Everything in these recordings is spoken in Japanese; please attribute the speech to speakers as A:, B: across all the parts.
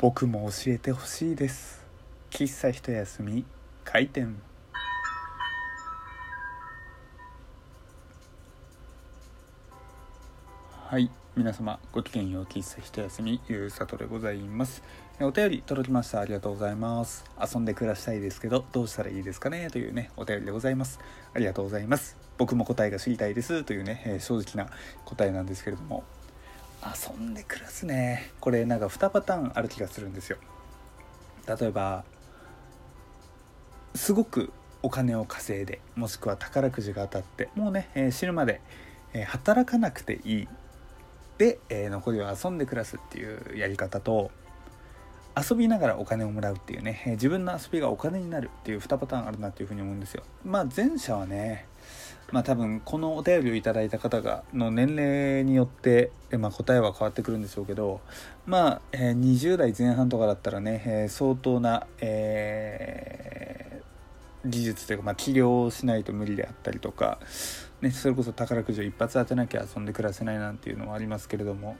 A: 僕も教えてほしいです。喫茶一休み開店。はい皆様ごきげんよう喫茶一休みゆうさとでございます。お便り届きました。ありがとうございます。遊んで暮らしたいですけどどうしたらいいですかね？というねお便りでございます。ありがとうございます。僕も答えが知りたいです。というね、えー、正直な答えなんですけれども。遊んで暮らすね。これなんか2パターンある気がするんですよ。例えばすごくお金を稼いでもしくは宝くじが当たってもうね、えー、死ぬまで、えー、働かなくていい。で、えー、残りは遊んで暮らすっていうやり方と遊びながらお金をもらうっていうね、え自分の遊びがお金になるっていう2パターンあるなっていうふうに思うんですよ。まあ前者はねまあ多分このお便りをいただいた方がの年齢によって、まあ、答えは変わってくるんでしょうけどまあ、えー、20代前半とかだったらね、えー、相当な、えー、技術というか、まあ、治療をしないと無理であったりとか、ね、それこそ宝くじを一発当てなきゃ遊んで暮らせないなんていうのはありますけれども。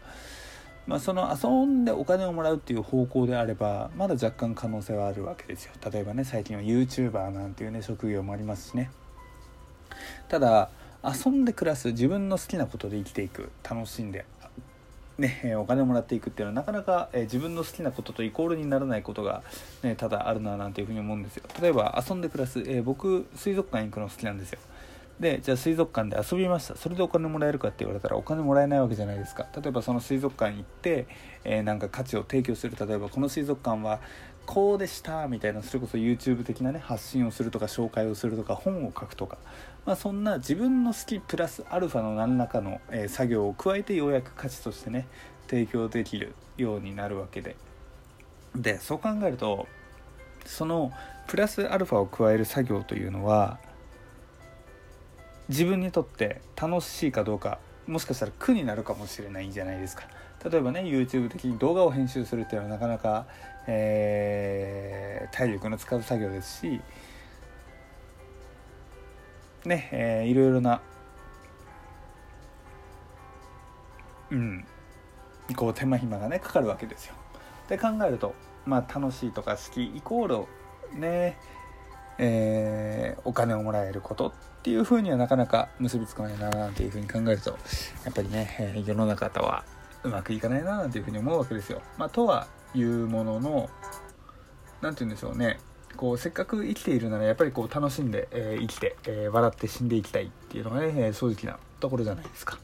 A: まあ、その遊んでお金をもらうっていう方向であればまだ若干可能性はあるわけですよ例えばね最近は YouTuber なんていうね職業もありますしねただ遊んで暮らす自分の好きなことで生きていく。楽しんでね、お金をもらっていくっていうのはなかなか、え自分の好きなこととイコールにならないことが、ね、ただあるななんていうふうに思うんですよ。例えば遊んで暮らす、えー、僕水族館行くの好きなんですよ。でじゃあ水族館で遊びました。それでお金もらえるかって言われたらお金もらえないわけじゃないですか。例えばその水族館行って、えー、なんか価値を提供する。例えばこの水族館はこうでしたみたいなそれこそ YouTube 的なね発信をするとか紹介をするとか本を書くとか、まあ、そんな自分の好きプラスアルファの何らかの、え、作業を加えてようやく価値としてね提供できるようになるわけで。でそう考えるとそのプラスアルファを加える作業というのは自分にとって楽しいかどうかもしかしたら苦になるかもしれないんじゃないですか。例えばね YouTube 的に動画を編集するっていうのはなかなか、えー、体力の使う作業ですしね、えー、いろいろなうん。こう手間暇がねかかるわけですよ。で考えるとまあ楽しいとか好きイコールねえー、お金をもらえることっていうふうにはなかなか結びつかないななんていうふうに考えるとやっぱりね、世の中とはうまくいかないななんていうふうに思うわけですよ。まあ、とはいうものの何て言うんでしょうね。こうせっかく生きているならやっぱりこう楽しんで、えー、生きて、えー、笑って死んでいきたいっていうのがね、えー、正直なところじゃないですか。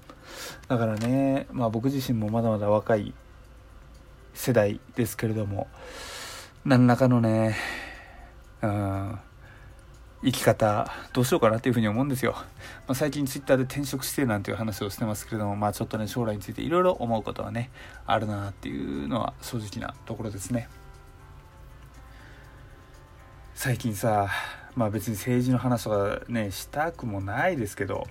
A: だからね、まあ、僕自身もまだまだ若い世代ですけれども何らかのねうん生き方どうしようかなっていうふうに思うんですよ、まあ、最近ツイッターで転職してなんていう話をしてますけれどもまあちょっとね将来についていろいろ思うことはねあるなっていうのは正直なところですね。最近さまあ別に政治の話とかねしたくもないですけど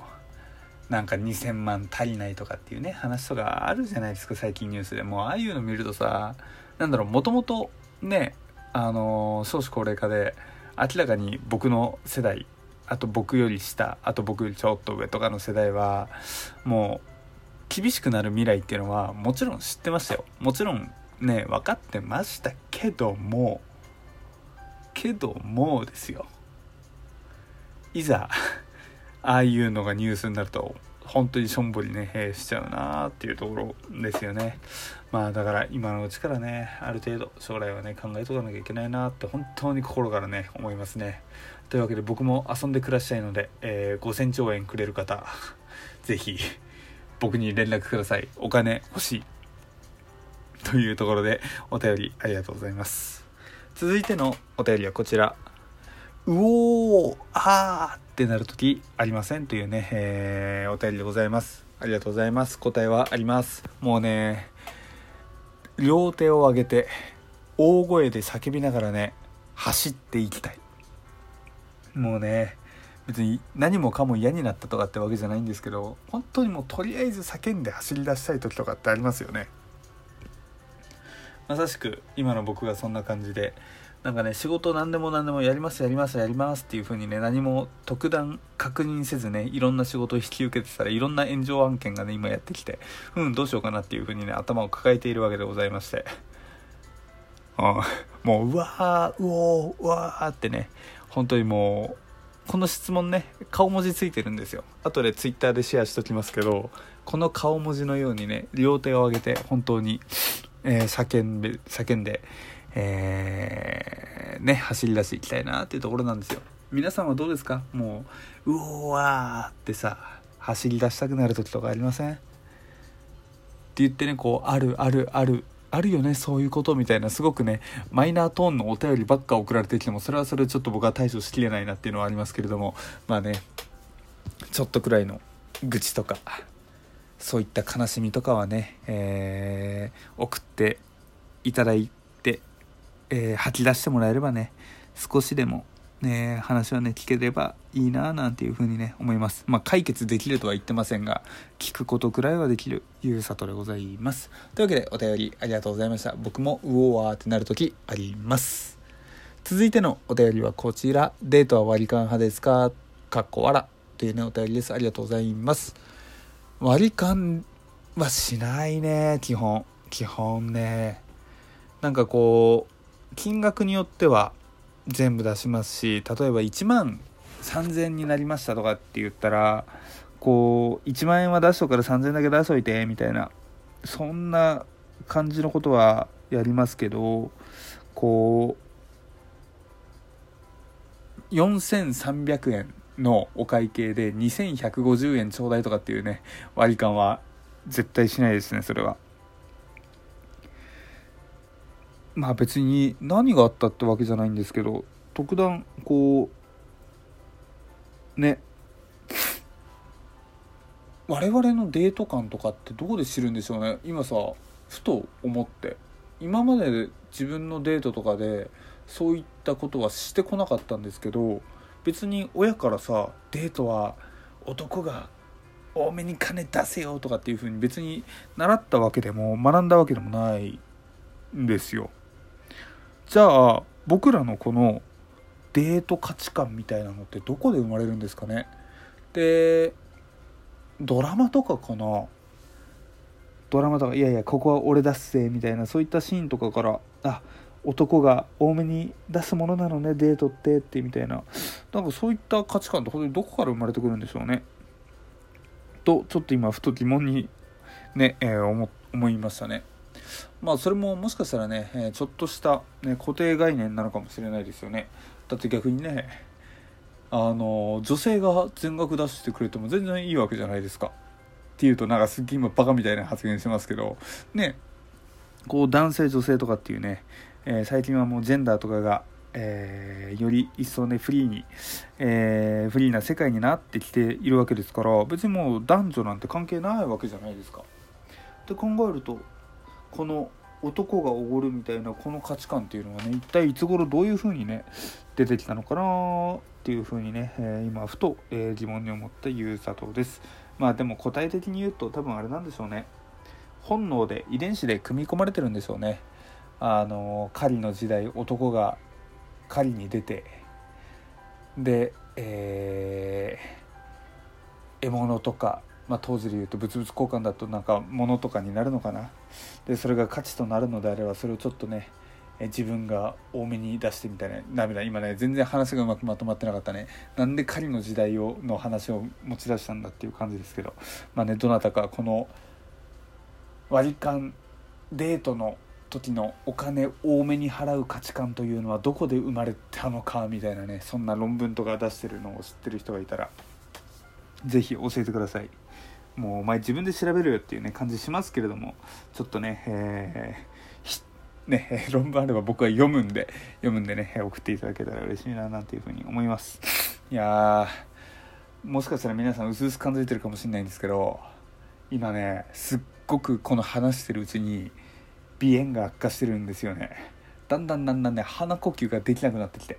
A: なんか2000万足りないとかっていうね話とかあるじゃないですか最近ニュースで。もうああいうの見るとさなんだろうもともとねあの少子高齢化で明らかに僕の世代あと僕より下あと僕よりちょっと上とかの世代はもう厳しくなる未来っていうのはもちろん知ってましたよ。もちろんね分かってましたけどもけどもですよいざ ああいうのがニュースになると本当にしょんぼりね、しちゃうなーっていうところですよね。まあだから今のうちからね、ある程度将来はね、考えとかなきゃいけないなって本当に心からね、思いますね。というわけで僕も遊んで暮らしたいので、えー、5000兆円くれる方、ぜひ僕に連絡ください。お金欲しい。というところでお便りありがとうございます。続いてのお便りはこちら。うおーあーってなる時ありませんというね、えー、お便りでございます。ありがとうございます。答えはあります。もうね両手を上げて大声で叫びながらね走っていきたい。もうね別に何もかも嫌になったとかってわけじゃないんですけど本当にもうとりあえず叫んで走り出したい時とかってありますよね。まさしく今の僕がそんな感じでなんかね仕事何でも何でもやりますやりますやりますっていう風にね何も特段確認せずねいろんな仕事を引き受けてたらいろんな炎上案件がね今やってきてうんどうしようかなっていう風にね頭を抱えているわけでございまして。もううわーうおーうわーってね本当にもうこの質問ね顔文字ついてるんですよ。後でツイッターでシェアしときますけどこの顔文字のようにね両手を上げて本当に、えー、叫んで叫んでえー、ね走り出していきたいなっていうところなんですよ。皆さんはどうですか？もううおわーってさ走り出したくなる時とかありません？って言ってねこうあるあるあるあるよねそういうことみたいなすごくねマイナートーンのお便りばっか送られてきてもそれはそれちょっと僕は対処しきれないなっていうのはありますけれどもまあねちょっとくらいの愚痴とかそういった悲しみとかはね、えー、送っていただいて、えー、吐き出してもらえればね少しでもね、話をね、聞ければいいななんていうふうにね、思います。まあ、解決できるとは言ってませんが、聞くことくらいはできる、ゆうさとでございます。というわけで、お便りありがとうございました。僕も、うおーってなるときあります。続いてのお便りはこちら。デートは割り勘派ですか？かっこわら。というね、お便りです。ありがとうございます。割り勘はしないね、基本。基本ね。なんかこう、金額によっては、全部出しますし例えば1万3000になりましたとかって言ったらこう1万円は出しとくから3000円だけ出しといてみたいなそんな感じのことはやりますけどこう4300円のお会計で2150円ちょうだいとかっていうね割り勘は絶対しないですねそれは。まあ別に何があったってわけじゃないんですけど特段こうね我々のデート感とかってどこで知るんでしょうね今さふと思って今まで自分のデートとかでそういったことはしてこなかったんですけど別に親からさデートは男が多めに金出せよとかっていう風に別に習ったわけでも学んだわけでもないんですよ。じゃあ僕らのこのデート価値観みたいなのってどこで生まれるんですかね。でドラマとかかな。ドラマとかいやいやここは俺出すぜみたいなそういったシーンとかからあ男が多めに出すものなのねデートってってみたいな。なんかそういった価値観って本当にどこから生まれてくるんでしょうね。とちょっと今ふと疑問にね、えー、思いましたね。まあそれももしかしたらね、えー、ちょっとした、ね、固定概念なのかもしれないですよね。だって逆にねあの女性が全額出してくれても全然いいわけじゃないですか。っていうとなんかすっげえ今バカみたいな発言してますけど。ねこう男性女性とかっていうね、え、最近はもうジェンダーとかがえ、より一層ねフリーに、え、フリーな世界になってきているわけですから別にもう男女なんて関係ないわけじゃないですか。って考えるとこの男がおごるみたいなこの価値観っていうのはね一体いつ頃どういう風にね出てきたのかなっていう風にね、え、今ふと、え、疑問に思ったゆうさとです。まあでも答え的に言うと多分あれなんでしょうね。本能で遺伝子で組み込まれてるんでしょうね。あの狩りの時代男が狩りに出てでえー、獲物とかまあ、当時で言うと物々交換だとなんか物とかになるのかな。でそれが価値となるのであればそれをちょっとね自分が多めに出してみたいな涙今ね全然話がうまくまとまってなかったね。なんで狩りの時代をの話を持ち出したんだっていう感じですけど。まあねどなたかこの割り勘デートの時のお金多めに払う価値観というのはどこで生まれたのかみたいなねそんな論文とか出してるのを知ってる人がいたら是非教えてください。もうお前自分で調べるよっていうね感じしますけれどもちょっとね、えー、ね 論文あれば僕は読むんで読むんでね送っていただけたら嬉しいななんていうふうに思いますいやもしかしたら皆さん薄々感じてるかもしれないんですけど今ねすっごくこの話してるうちに鼻炎が悪化してるんですよね。だんだんだんだんね鼻呼吸ができなくなってきて。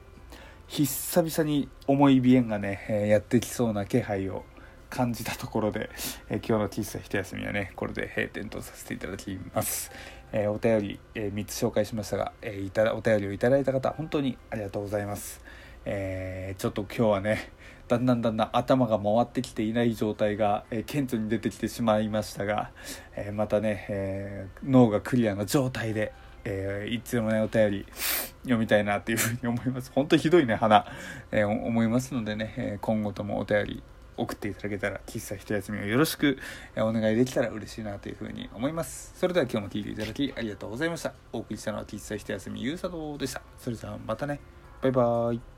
A: 久々に重い鼻炎がね、えやってきそうな気配を感じたところで、え、今日の喫茶一休みはねこれで閉店とさせていただきます、えー、お便り、えー、3つ紹介しましたが、えいたお便りをいただいた方本当にありがとうございます、えちょっと今日はねだんだんだんだん頭が回ってきていない状態が、え顕著に出てきてしまいましたが、えまたね、え脳がクリアな状態でえー、いつでもねお便り読みたいなっていうふうに思います。本当ひどいね花、え、思いますのでね、え今後ともお便り送っていただけたら喫茶一休みをよろしくお願いできたら嬉しいなというふうに思います。それでは今日も聴いていただきありがとうございました。お送りしたのは喫茶一休みゆうさとでした。それじゃあまたね。バイバーイ。